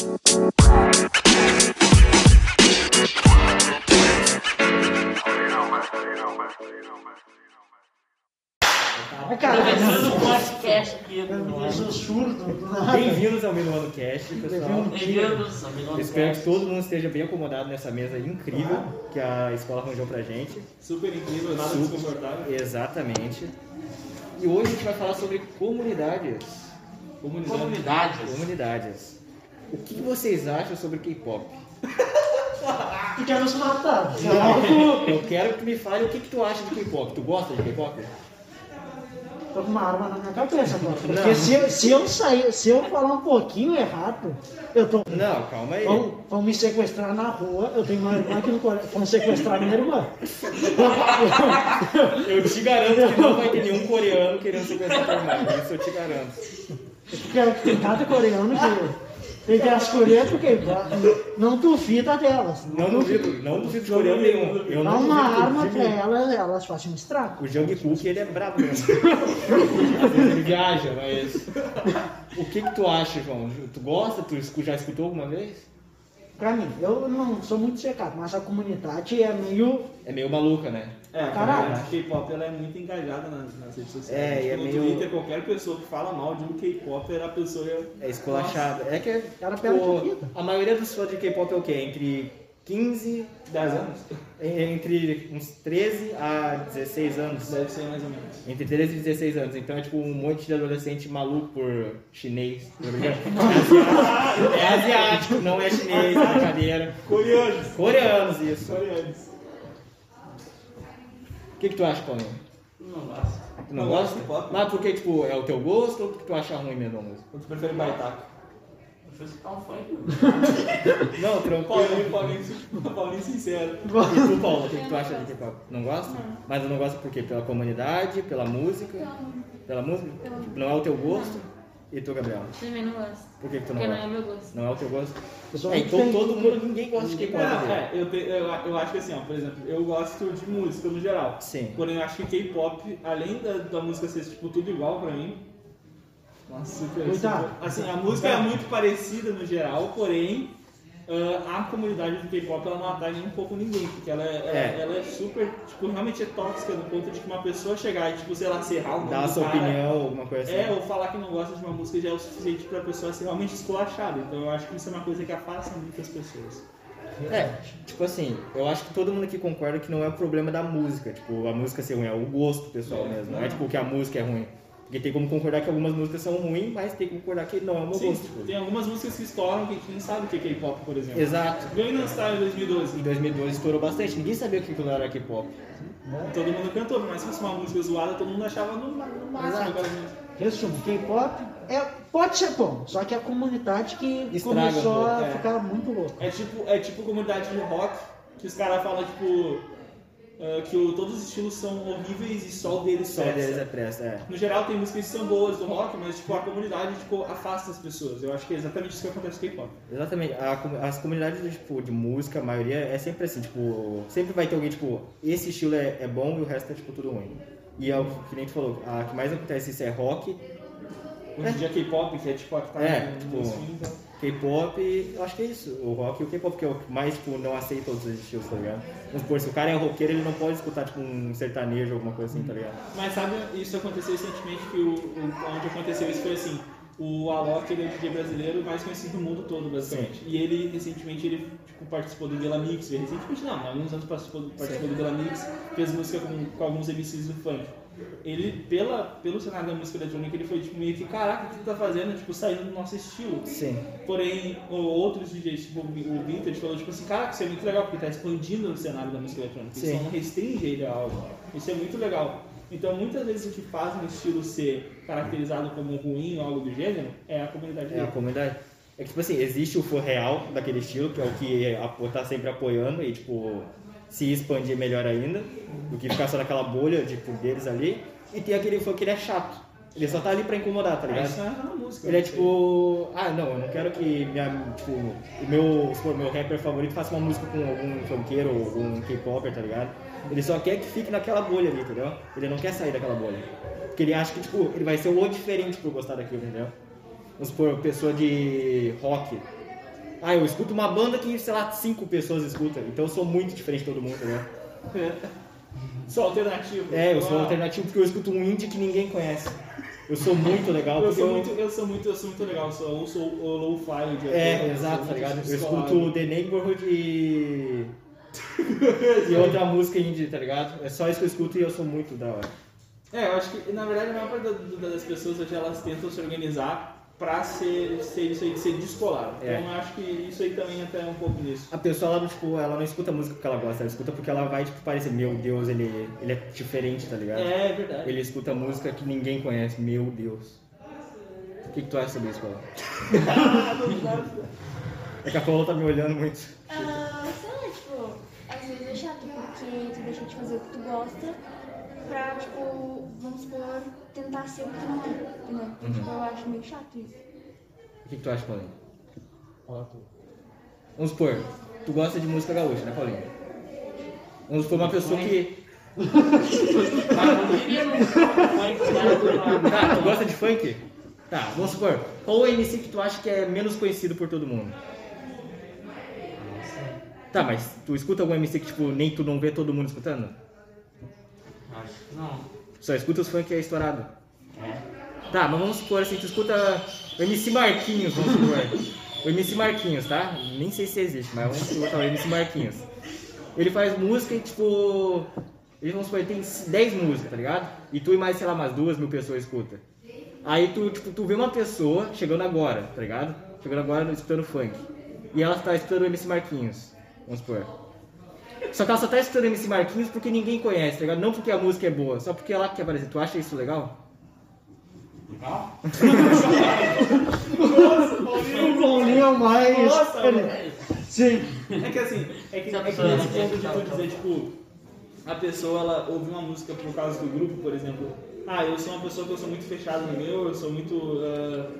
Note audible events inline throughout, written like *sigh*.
Cara, Começando podcast aqui. eu sou surdo. do nada. Bem-vindos ao Minuano Cast, pessoal. Bem-vindos ao Minuano Espero que todo mundo esteja bem acomodado nessa mesa incrível que a escola arranjou pra gente. Super incrível, nada Super. desconfortável. Exatamente. E hoje a gente vai falar sobre comunidades. Comunidade. Comunidades. Comunidades. O que vocês acham sobre K-pop? Tu quer nos matar. Eu quero que me fale o que, que tu acha de K-pop. Tu gosta de K-pop? Tô com uma arma na minha cabeça agora. Porque Não. se, eu- se eu sair, se eu falar um pouquinho errado, eu tô. Não, calma aí. Vão, vão me sequestrar na rua. Eu tenho uma irmã aqui no colégio. Vão sequestrar minha irmã. *laughs* Eu te garanto que não vai ter nenhum coreano querendo sequestrar tua irmã. Isso eu te garanto. Porque tem cada coreano que tem que escolher porque não duvida delas. Não duvido, não duvido de coreano nenhum. Eu Dá não uma duvido arma de pra elas, elas fazem um estrago. O Jungkook, ele é brabo mesmo. Às vezes ele viaja, mas... *laughs* O que que tu acha, João? Tu gosta? Tu já escutou alguma vez? Pra mim, eu não sou muito checado, mas a comunidade é meio. É meio maluca, né? É, Caralho. a K-pop ela é muito engajada nas, nas redes sociais. É, Tipo, e é no meio- Twitter, qualquer pessoa que fala mal de um K-pop, a pessoa É esculachada. É que Cara, tipo, perde a vida. a maioria dos fãs de K-pop é o quê? Entre 15... 10 anos. Entre uns 13 a 16 anos. Deve ser mais ou menos. Entre 13 e 16 anos. Então é tipo um monte de adolescente maluco por chinês. tá? *laughs* É asiático, é não é chinês, é brincadeira. Coreanos. Coreanos, isso. Coreanos. O que, que tu acha, Paulinho? Não gosto. Tu não Não gosta? gosto de K-pop. Mas porque, tipo, é o teu gosto ou porque tu acha ruim mesmo a música? Ou tu prefere Eu escutar um funk. *laughs* Não, tranquilo. Paulinho, Paulinho, *laughs* Paulinho sincero. E tu, Paulo, o que, que tu acha de K-pop? Não gosta? Mas não gosta por quê? Pela comunidade, pela música? Pela música? Tipo, não é o teu gosto? E tu, Gabriel? Também não gosto. Por que, que tu não Porque não é gosta? meu gosto. Não é o teu gosto? É, então todo mundo, ninguém gosta de K-pop. Não, é, eu, te- eu, eu acho que assim, ó, por exemplo, eu gosto de música no geral. Sim. Porém, eu acho que K-pop, além da, da música ser tipo, tudo igual pra mim. Nossa, super, Cuidado. super- Assim, a música é muito parecida no geral, porém. ah, a comunidade do K-pop ela não atrai nem um pouco ninguém, porque ela é, ela, É. ela é super, tipo, realmente é tóxica no ponto de que uma pessoa chegar e, tipo, sei lá, serrar o nome Dá a do sua cara, opinião, alguma coisa assim. É, ou falar que não gosta de uma música já é o suficiente pra pessoa ser realmente esculachada. Então eu acho que isso é uma coisa que afasta muitas pessoas. É, tipo assim, eu acho que todo mundo aqui concorda que não é o problema da música, tipo, a música ser ruim, é o gosto pessoal É, mesmo, não é não. tipo que a música é ruim. Porque tem como concordar que algumas músicas são ruins, mas tem como concordar que não é o meu Sim, gosto. Tipo. tem algumas músicas que estouram que a gente nem sabe o que é K-pop, por exemplo. Exato. Gangnam Style em 2012. Em 2012 estourou bastante, ninguém sabia o que era K-pop. Todo mundo cantou, mais que fosse uma música zoada, todo mundo achava no, no máximo. Resumo, K-pop é, pode ser bom, só que a comunidade que Estraga começou um pouco, a é. ficar muito louca. É tipo, é tipo comunidade de rock, que os caras falam, tipo, ah, que o- todos os estilos são horríveis e só o deles Só presta. deles é pressa, é. No geral tem músicas que são boas do rock, mas tipo, a comunidade tipo, afasta as pessoas. Eu acho que é exatamente isso que acontece com o K-pop. Exatamente, A as comunidades de, tipo, de música, a maioria é sempre assim, tipo, sempre vai ter alguém, tipo, esse estilo é, é bom e o resto é, tipo, tudo ruim. E é o que nem tu falou, a que mais acontece isso é rock, Hoje em dia K-pop, que é tipo a que tá É, tipo, stream, então. K-pop, eu acho que é isso. O rock e o K-pop, que é que mais, tipo, não aceita todos os estilos, tá ligado? Se o cara é roqueiro, ele não pode escutar, tipo, um sertanejo alguma coisa assim, tá ligado? Mas sabe, isso aconteceu recentemente, que o, o- onde aconteceu isso foi assim, o Alok, ele é o DJ brasileiro mais conhecido do mundo todo, basicamente. E ele, recentemente, ele tipo, participou do Vela Mix, recentemente não, alguns anos participou, do- participou do Mix, fez música com, com alguns MCs do funk. Ele, pela, pelo cenário da música eletrônica, ele foi tipo, meio que, caraca, o que tu tá fazendo? Tipo, saindo do nosso estilo. Sim. Porém, outros DJs, tipo o Vintage, falou tipo assim, caraca, isso é muito legal, porque tá expandindo o cenário da música eletrônica. Isso Sim. não restringe ele a algo. Isso é muito legal. Então, muitas vezes o que faz um estilo ser caracterizado como ruim ou algo do gênero é a comunidade É a dele. comunidade. É que, tipo assim, existe o fã real daquele estilo, que é o que tá sempre apoiando e, tipo, se expandir melhor ainda, do que ficar só naquela bolha, tipo, deles ali. E tem aquele fã que ele é chato. Ele só tá ali pra incomodar, tá ligado? isso é na música. Ele é né? tipo, ah, não, eu não quero que minha, tipo, o meu, for meu rapper favorito faça uma música com algum funkeiro ou algum K-popper, tá ligado? Ele só quer que fique naquela bolha ali, entendeu? Ele não quer sair daquela bolha. Porque ele acha que, tipo, ele vai ser o diferente por gostar daquilo, entendeu? Vamos supor, pessoa de rock. Ah, eu escuto uma banda que, sei lá, cinco pessoas escutam. Então eu sou muito diferente de todo mundo, né? *laughs* Sou alternativo. É, eu sou Uau. alternativo porque eu escuto um indie que ninguém conhece. Eu sou muito legal Eu sou, eu... muito, eu sou muito, eu sou muito legal, eu sou, eu sou o low-fi de É, eu exato, tá ligado? Eu escuto The Neighborhood e... e outra música indie, tá ligado? É só isso que eu escuto e eu sou muito da hora. É, eu acho que na verdade a maior parte da- da- das pessoas hoje elas tentam se organizar pra ser, ser isso aí, ser descolado. É. Então eu acho que isso aí também entra um pouco nisso. A pessoa, ela, tipo, ela não escuta música porque ela gosta, ela escuta porque ela vai, tipo, parecer, meu Deus, ele, ele é diferente, tá ligado? É verdade. Ele escuta música que ninguém conhece, meu Deus. O que, que tu acha sobre isso, Paulo? *laughs* É que a Paula tá me olhando muito. Ah, sei lá, tipo, às vezes é chato porque tu deixa de fazer o que tu gosta pra, tipo, vamos supor, o que tu não é, entendeu? Uhum. Tipo, eu acho meio chato isso. O que, que tu acha, Paulinho? Vamos supor, tu gosta de música gaúcha, né, Paulinho? Vamos supor uma pessoa que. Tá, tu gosta de funk? Tá, vamos supor, qual o MC que tu acha que é menos conhecido por todo mundo? Tá, mas tu escuta algum MC que, tipo, nem tu não vê todo mundo escutando? Acho que não. Só escuta os funk que é estourado. É. Tá, mas vamos supor assim, tu escuta o MC Marquinhos, vamos supor. O MC Marquinhos, tá? Nem sei se existe, mas vamos botar o MC Marquinhos. Ele faz música e tipo. Ele vamos supor, ele tem 10 músicas, tá ligado? E tu e mais, sei lá, umas duas mil pessoas escuta. Aí tu, tipo, tu vê uma pessoa chegando agora, tá ligado? Chegando agora escutando funk. E ela tá escutando o MC Marquinhos, vamos supor. Só que ela só tá escutando o MC Marquinhos porque ninguém conhece, tá ligado? Não porque a música é boa, só porque ela quer aparecer. Tu acha isso legal? Legal? O Paulinho é mais. Nossa. Sim. É que assim, é que, é que nesse não ponto de tu dizer, tipo, a pessoa ela ouve uma música por causa do grupo, por exemplo. Ah, eu sou uma pessoa que eu sou muito fechado no meu, eu sou muito. ah,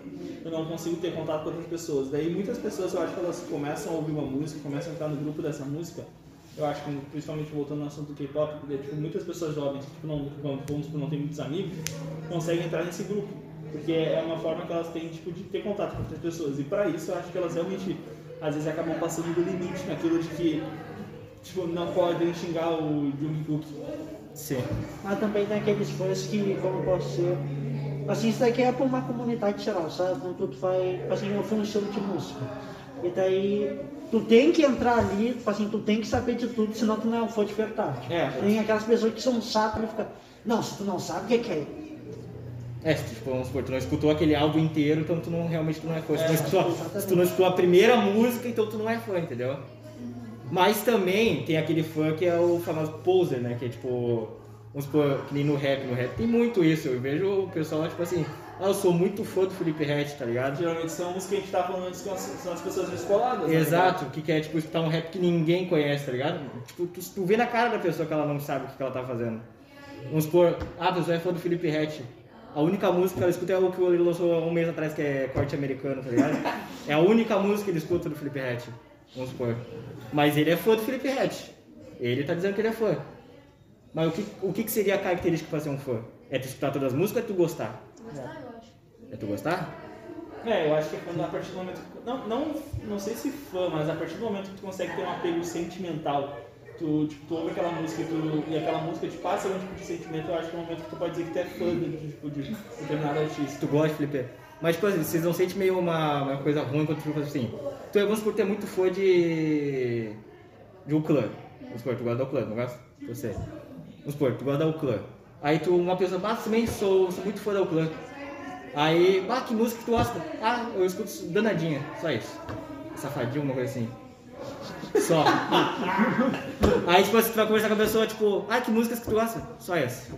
eu não consigo ter contato com outras pessoas. Daí muitas pessoas eu acho que elas começam a ouvir uma música, começam a entrar no grupo dessa música. Eu acho que principalmente voltando no assunto do K-pop, tipo, muitas pessoas jovens tipo, não, vamos vamos não tem muitos amigos, conseguem entrar nesse grupo. Porque é uma forma que elas têm tipo, de ter contato com outras pessoas. E pra isso eu acho que elas realmente às vezes acabam passando do limite naquilo de que tipo, não podem xingar o Jungkook. Sim. Mas também tem aqueles fãs que, como posso ser. Assim, isso daqui é pra uma comunidade geral, sabe? Quando tu vai, assim, eu fui um estilo de música. E daí, tu tem que entrar ali, tipo assim, tu tem que saber de tudo, senão tu não é um fã de verdade. É. Tem aquelas pessoas que são chatas e ficam, não, se tu não sabe, o que que é? É, se, tipo, vamos supor, tu não escutou aquele álbum inteiro, então tu não realmente tu não é fã. Se, tu não É, escutou, se tu não escutou a primeira música, então tu não é fã, entendeu? Mas também tem aquele fã que é o famoso poser, né? Que é tipo, vamos supor, que nem no rap, no rap tem muito isso. Eu vejo o pessoal, tipo assim, ah, eu sou muito fã do Felipe Ret, tá ligado? Geralmente são os que a gente tá falando antes, que são as pessoas descoladas. né? Exato, que quer tipo, escutar um rap que ninguém conhece, tá ligado? Tipo, tu, tu vê na cara da pessoa que ela não sabe o que que ela tá fazendo. Vamos supor, ah, a pessoa é fã do Felipe Ret. A única música que ela escuta é o que ele lançou há um mês atrás, que é corte americano, tá ligado? *laughs* É a única música que ele escuta do Felipe Ret. Vamos supor. Mas ele é fã do Felipe Ret. Ele tá dizendo que ele é fã. Mas o que, o que, que seria a característica pra ser um fã? É tu escutar todas as músicas ou é tu gostar? Gostar, eu acho. É tu gostar? É, eu acho que é quando a partir do momento. que- Não, não, não sei se fã, mas a partir do momento que tu consegue ter um apego sentimental, tu, tipo, tu ouve aquela música e, tu, e aquela música te passa algum tipo de sentimento, eu acho que é o momento que tu pode dizer que tu é fã de, tipo, de determinado artista. Tu gosta, Felipe? Mas, tipo assim, vocês não sentem meio uma, uma coisa ruim quando tu fica assim. Tu é, vamos supor, tu é muito fã de. de um clã. Vamos supor, tu gosta do clã, não gosta? Você. Vamos supor, tu gosta da clã. Aí tu, uma pessoa, ah, também sou, sou muito fã da clã. Aí, ah, que música que tu gosta? Ah, eu escuto danadinha, só isso. Safadinho, uma coisa assim. Só. *laughs* Aí, tipo, assim, tu vai conversar com a pessoa, tipo, ah, que músicas que tu gosta? Só essa.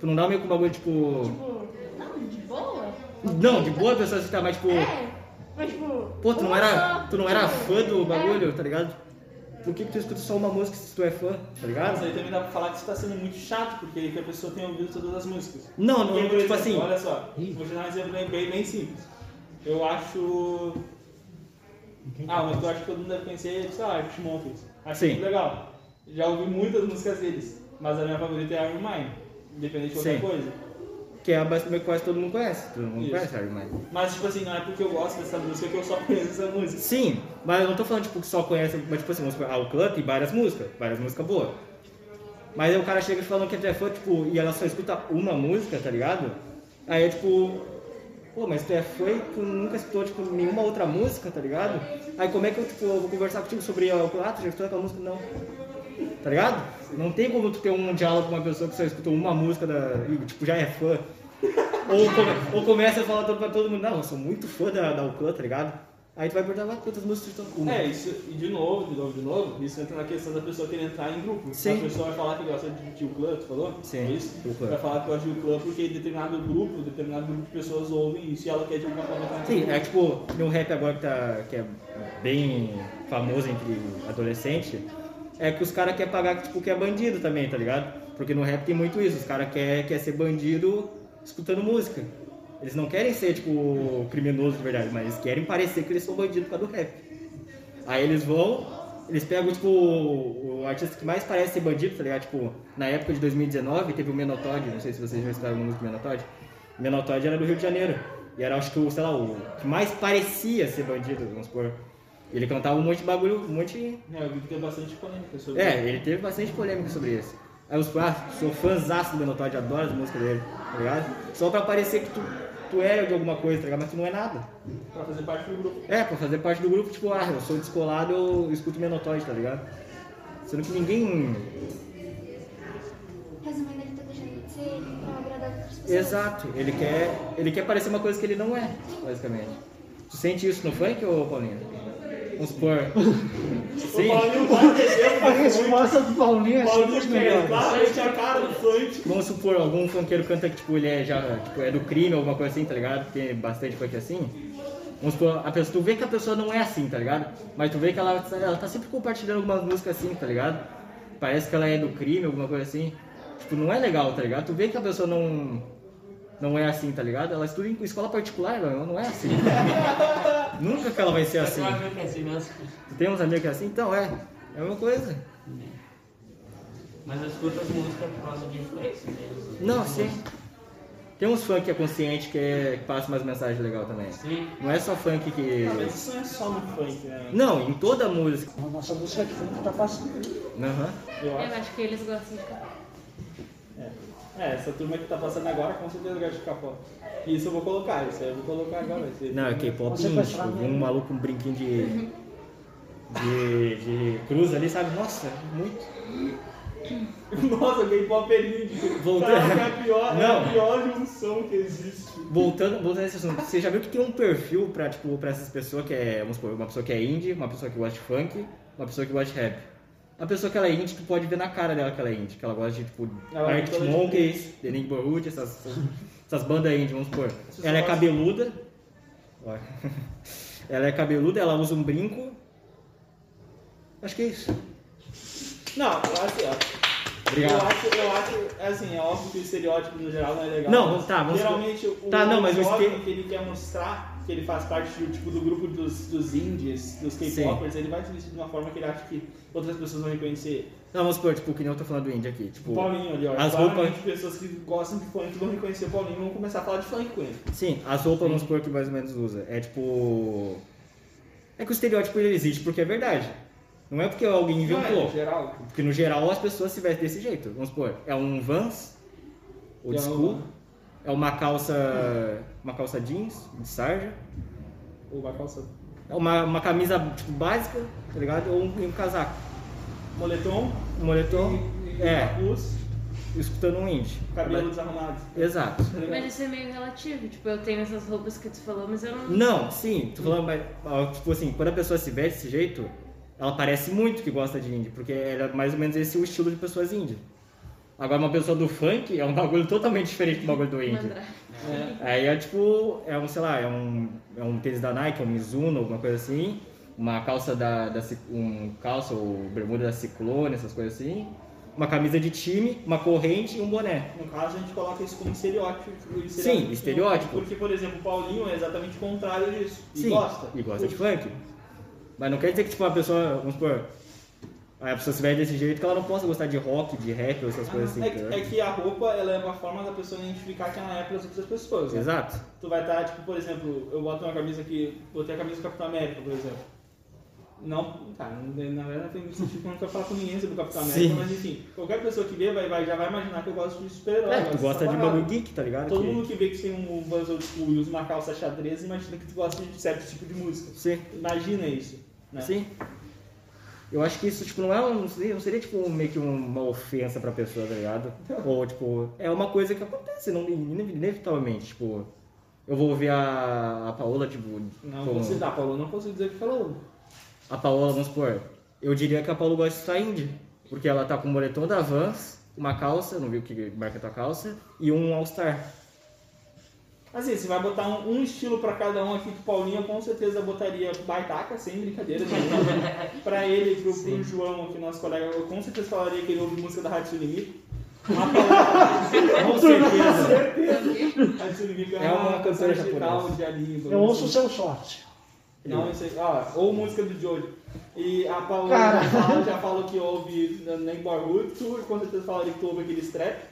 Tu não dá meio com o bagulho, tipo. Tipo, não, de boa. Não, de boa a pessoa escutar, mas tipo. É, mas tipo. Pô, tu não era, só. tu não era fã do É. bagulho, tá ligado? Por que, que tu escuta só uma música se tu é fã, tá Mas ligado? aí também dá pra falar que isso tá sendo muito chato, porque que a pessoa tem ouvido todas as músicas. Não, não, Porque, tipo exemplo, assim. Olha só, vou te dar um exemplo bem, bem simples. Eu acho. Ah, mas eu acho que todo mundo deve conhecer, sei lá, Arctic Monkeys. Acho Sim. muito legal. Já ouvi muitas músicas deles, mas a minha favorita é Iron Mine, independente de qualquer Sim. coisa. que é basicamente que quase todo mundo conhece. Todo mundo Isso. conhece Iron Maiden. Mas, tipo assim, não é porque eu gosto dessa música que eu só *laughs* conheço essa música. Sim, mas eu não tô falando tipo, que só conhece, mas tipo assim, vamos supor, o clã tem várias músicas, várias músicas boas. Mas aí o cara chega falando que é fã, tipo, e ela só escuta uma música, tá ligado? Aí é tipo, pô, mas tu é e tu nunca escutou, tipo, nenhuma outra música, tá ligado? Aí como é que eu, tipo, eu vou conversar contigo sobre ah, tu já escutou aquela música? Não. Tá ligado? Não tem como tu ter um diálogo com uma pessoa que só escutou uma música da. e, tipo, já é fã. Ou, come- ou começa a falar pra todo mundo, não, eu sou muito fã da, da Uclã, tá ligado? Aí tu vai perguntar, "Ah, quantas músicas tu uma. É, isso, e de novo, de novo, de novo, isso entra na questão da pessoa querer entrar em grupo. Sim. A pessoa vai falar que gosta de tio clã, tu falou? Sim, É isso? Vai falar que gosta de tio clã porque determinado grupo, determinado grupo de pessoas ouvem isso e ela quer de alguma forma entrar Sim, é tipo, no rap agora que, tá, que é bem famoso entre adolescente, é que os caras querem pagar tipo, que é bandido também, tá ligado? Porque no rap tem muito isso, os caras querem quer ser bandido escutando música. Eles não querem ser, tipo, criminoso de verdade, mas eles querem parecer que eles são bandidos por causa do rap. Aí eles vão, eles pegam, tipo, o o artista que mais parece ser bandido, tá ligado? Tipo, na época de 2019 teve o Menotod, não sei se vocês já escutaram a música do Menotod. O Menotod era do Rio de Janeiro. E era, acho que, o, sei lá, o que mais parecia ser bandido, vamos supor. Ele cantava um monte de bagulho, um monte... É, eu vi que tem bastante polêmica sobre É, ele teve bastante polêmica sobre isso. Aí os ah, sou fãzaço do Menotod, adoro as músicas dele, tá ligado? Só pra parecer que tu, tu é de alguma coisa, tá ligado? Mas tu não é nada. pra fazer parte do grupo. É, pra fazer parte do grupo, tipo, ah, eu sou descolado, eu escuto Menotod, tá ligado? Sendo que ninguém. Resumindo, ele tá deixando de ser pra agradar outras pessoas. Exato, ele quer, ele quer parecer uma coisa que ele não é, basicamente. Tu sente isso no funk, ô Paulinho? Vamos supor. Sim. Paulinho vai descer, A resposta do Paulinho é Paulinho quer melhor. claramente a cara do funk. Vamos supor, algum funkeiro canta que tipo, ele é já tipo, é do crime, alguma coisa assim, tá ligado? Tem bastante funk assim. Vamos supor, a pessoa, tu vê que a pessoa não é assim, tá ligado? Mas tu vê que ela, ela tá sempre compartilhando algumas músicas assim, tá ligado? Parece que ela é do crime, alguma coisa assim. Tipo, não é legal, tá ligado? Tu vê que a pessoa não. Não é assim, tá ligado? Ela estuda em escola particular, ela não é assim. *laughs* Nunca que ela vai ser assim. É assim mesmo. Tu tem uns amigos que é assim? Então, é. É a mesma coisa. Mas eu escuto as músicas por causa de influência mesmo. Não, sim. Tem uns funk que é consciente que, é, que passa umas mensagens legais também. Sim. Não é só funk que. Ah, mas isso não é só no funk, né? Não, em toda música. A nossa música de fundo tá passando. Aham. Eu Eu acho. que eles gostam de capô. É. É, essa turma que tá passando agora com certeza gosta de capó. Isso eu vou colocar, isso aí eu vou colocar agora. Não, é K-pop Tipo, um maluco com um brinquinho de. de. de cruz ali, sabe? Nossa, muito. *laughs* Nossa, K-pop é lindo. Voltando- é a pior, é a pior junção que existe. Voltando, voltando nesse assunto, você já viu que tem um perfil pra, tipo, pra essas pessoas que é. Vamos supor, uma pessoa que é indie, uma pessoa que gosta de funk, uma pessoa que gosta de rap. A pessoa que ela é indie, tu pode ver na cara dela que ela é indie, que ela gosta de, tipo, Ela é Arctic Monkeys, The Neighborhood, essas, essas bandas indie, vamos supor. Você Ela é gosta- cabeluda. *laughs* Ela é cabeluda, ela usa um brinco. Acho que é isso. Não, eu acho, ó. Obrigado. Eu acho, eu acho, é assim, é óbvio que o estereótipo no geral não é legal. Não, tá, vamos- Geralmente o Tá, não, mas o jovem este- que ele quer mostrar que ele faz parte do, tipo, do grupo dos, dos indies, dos K-popers, ele vai se vestir de uma forma que ele acha que outras pessoas vão reconhecer. Não, vamos supor, tipo, que nem eu tô falando do indie aqui. Tipo, O Paulinho ali, ó. as roupas- pessoas que gostam de funk vão reconhecer o Paulinho e vão começar a falar de funk com ele. Sim, as roupas, vamos supor, que mais ou menos usa. É tipo. É que o estereótipo ele existe porque é verdade. Não é porque alguém é, inventou. em geral. Porque no geral as pessoas se vestem desse jeito. Vamos supor, é um Vans, old É um- school, é uma calça. uma calça jeans, de sarja, Ou vai calçando. é uma, uma camisa tipo, básica, tá ligado? Ou um, um casaco. Moletom. Um moletom. e- e É, Capuz, escutando um indie. cabelo desarrumado. Exato. Mas isso é meio relativo. Tipo, eu tenho essas roupas que tu falou, mas eu não. Não, sim, tô falando, mas, tipo assim, quando a pessoa se veste desse jeito, ela parece muito que gosta de indie, porque era mais ou menos esse o estilo de pessoas indie. Agora, uma pessoa do funk é um *laughs* bagulho totalmente diferente do bagulho do indie. É. Aí é tipo, é um, sei lá, é um, é um tênis da Nike, um Mizuno, alguma coisa assim, uma calça da, da um calça ou bermuda da Ciclone, essas coisas assim, uma camisa de time, uma corrente e um boné. No caso, a gente coloca isso como estereótipo. Sim, estereótipo. Porque, por exemplo, o Paulinho é exatamente o contrário disso. E Sim, gosta. E gosta de funk. Mas não quer dizer que tipo uma pessoa, vamos supor, Aí a pessoa se veste desse jeito que ela não possa gostar de rock, de rap ou essas coisas assim. É, que- entendeu? é que a roupa ela é uma forma da pessoa identificar quem ela é para as outras pessoas. né? Exato. Tu vai estar, tipo, por exemplo, eu boto uma camisa aqui, botei a camisa do Capitão América, por exemplo. Não, tá, não- na verdade não tem muito sentido que eu falar com ninguém sobre o Capitão América, Sim. mas enfim, qualquer pessoa que vê vai, vai, já vai imaginar que eu gosto de super-herói. É, tu gosta de bagulho geek, tá ligado? Todo Que- mundo que vê que tem um Buzz e usa uma calça xadrez, imagina que tu gosta de certo tipo de música. Sim. Imagina isso. Né? Sim. Eu acho que isso, tipo, não é um. Não seria, não seria, tipo, meio que uma ofensa pra pessoa, tá ligado? Ou, tipo, é uma coisa que acontece, não, ine- inevitavelmente. Tipo, eu vou ouvir a, a Paola, tipo. Não como- consigo, ah, Paulo, não consigo dizer que falou. A Paola, vamos supor, eu diria que a Paola gosta de estar indie. Porque ela tá com o moletom da Vans, uma calça, não vi o que marca a tua calça, e um All-Star. Assim, você vai botar um, um estilo pra cada um aqui pro Paulinho, eu com certeza botaria baitaca, sem brincadeira *laughs* pra ele pro, pro João, aqui, nosso colega, eu com certeza falaria que ele ouve música da. *laughs* Uma palavra, Com certeza. Rádio Sem Limite É uma cantora digital japonesa. de ali. Eu ouço o seu short. Não, isso aí, ó, ou música do Jojo. E a Cara. já, falou que ouve Neighborhood, tu com certeza falaria que tu ouve aquele trap.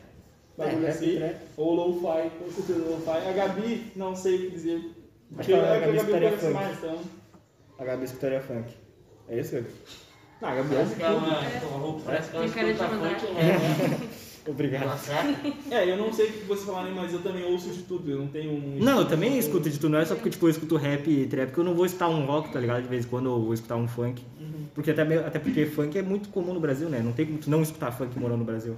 Bagulho É, rap, assim. trap. Ou lo-fi, com certeza lo-fi. A Gabi, não sei o que dizer. Porque é a Gabi escutaria funk. mais, então. A Gabi escutaria funk. É isso, Gabi? Não, a Gabi Parece que ela, a roupa parece que ela escuta mandar. funk rap. *laughs* Obrigado. É, eu não sei o que vocês falarem, mas eu também ouço de tudo. Eu não tenho um. Não, eu também escuto de tudo, não é só porque tipo, eu escuto rap e trap que eu não vou escutar um rock, tá ligado? De vez em quando eu vou escutar um funk. Porque até, até porque funk é muito comum no Brasil, né? Não tem como tu não escutar funk morando no Brasil.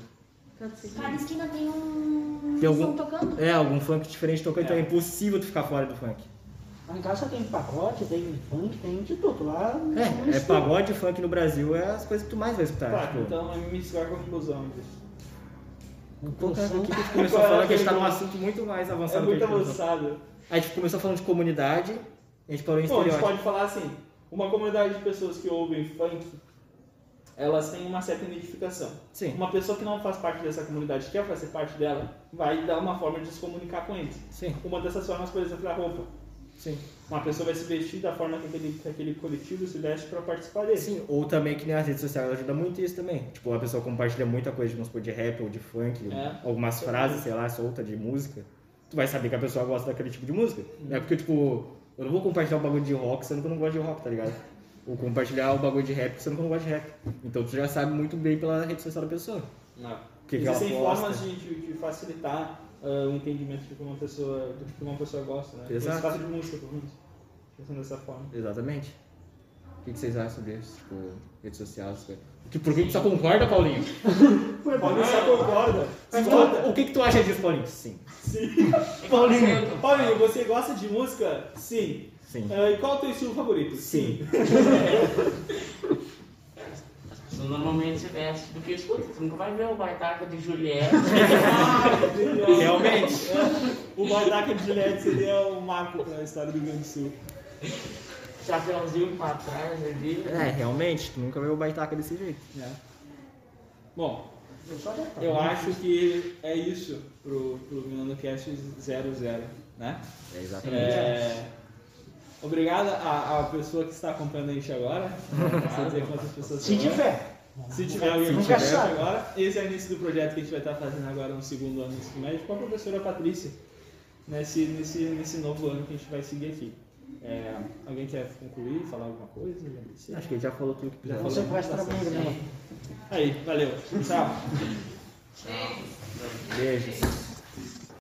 Cada esquina tem um Tem som algum- tocando. É, algum funk diferente tocando, então É. é impossível tu ficar fora do funk. Lá em casa tem pacote, tem funk, tem de tudo. Lá É, é pagode e funk no Brasil é as coisas que tu mais vai escutar. Tá, tipo, então a me chegar à conclusão disso. aqui a gente começou a *laughs* falar que a gente tá num assunto muito mais É avançado que a muito gente começou. avançado. Aí a gente começou falando de comunidade, a gente parou em Bom, a gente pode falar assim, uma comunidade de pessoas que ouvem funk, elas têm uma certa identificação. Sim. Uma pessoa que não faz parte dessa comunidade, quer fazer parte dela, vai dar uma forma de se comunicar com eles. Sim, Uma dessas formas, por exemplo, é a roupa. sim. Uma pessoa vai se vestir da forma que aquele, que aquele coletivo se veste para participar dele. Sim, ou também que nem as redes sociais ajuda muito isso também. Tipo, a pessoa compartilha muita coisa, vamos supor, de rap ou de funk, É. algumas frases, sei lá, solta de música. Tu vai saber que a pessoa gosta daquele tipo de música. Não é porque, tipo, eu não vou compartilhar o bagulho de rock sendo que eu não gosto de rock, tá ligado? Ou compartilhar o bagulho de rap que eu não gosto de rap. Então tu já sabe muito bem pela rede social da pessoa. Não. que que ela Existem formas de, de- facilitar ah, o entendimento de como uma pessoa, do que uma pessoa gosta, né? Exato. Esse caso de música, pelo menos. Pensando dessa forma. Exatamente. O que, que vocês acham sobre isso? Tipo, rede social, essas coisas. Que, por que que tu só concorda, Paulinho? *laughs* Paulinho só concorda. Tu- o que, que tu acha disso, Paulinho? Sim. Paulinho, Paulinho, você gosta de música? Sim. Sim. Ah, e qual é o teu estilo favorito? Sim. As *laughs* pessoas normalmente se vestem do que escuta. Você nunca vai ver o baitaca de Juliette. *laughs* Realmente. É, o Bardaca de Juliette seria o marco para a história do Rio Grande do Sul. Chapeuzinho pra trás ali. É, realmente, tu nunca viu o baitaca desse jeito. né? Bom, Eu acho que é isso pro, pro MinandoCast 00, né? É exatamente. É, obrigado à, à pessoa que está acompanhando a gente agora. Não sei dizer quantas pessoas Se tiver. Se tiver alguém que sabe. agora, esse é o início do projeto que a gente vai estar fazendo agora no segundo ano do ensino médio com a professora Patrícia, nesse, nesse, nesse novo ano que a gente vai seguir aqui. É, alguém quer concluir, falar alguma coisa? Acho que ele já falou tudo que precisava. Você vai estar bem, né? Aí, valeu. Tchau. Beijos.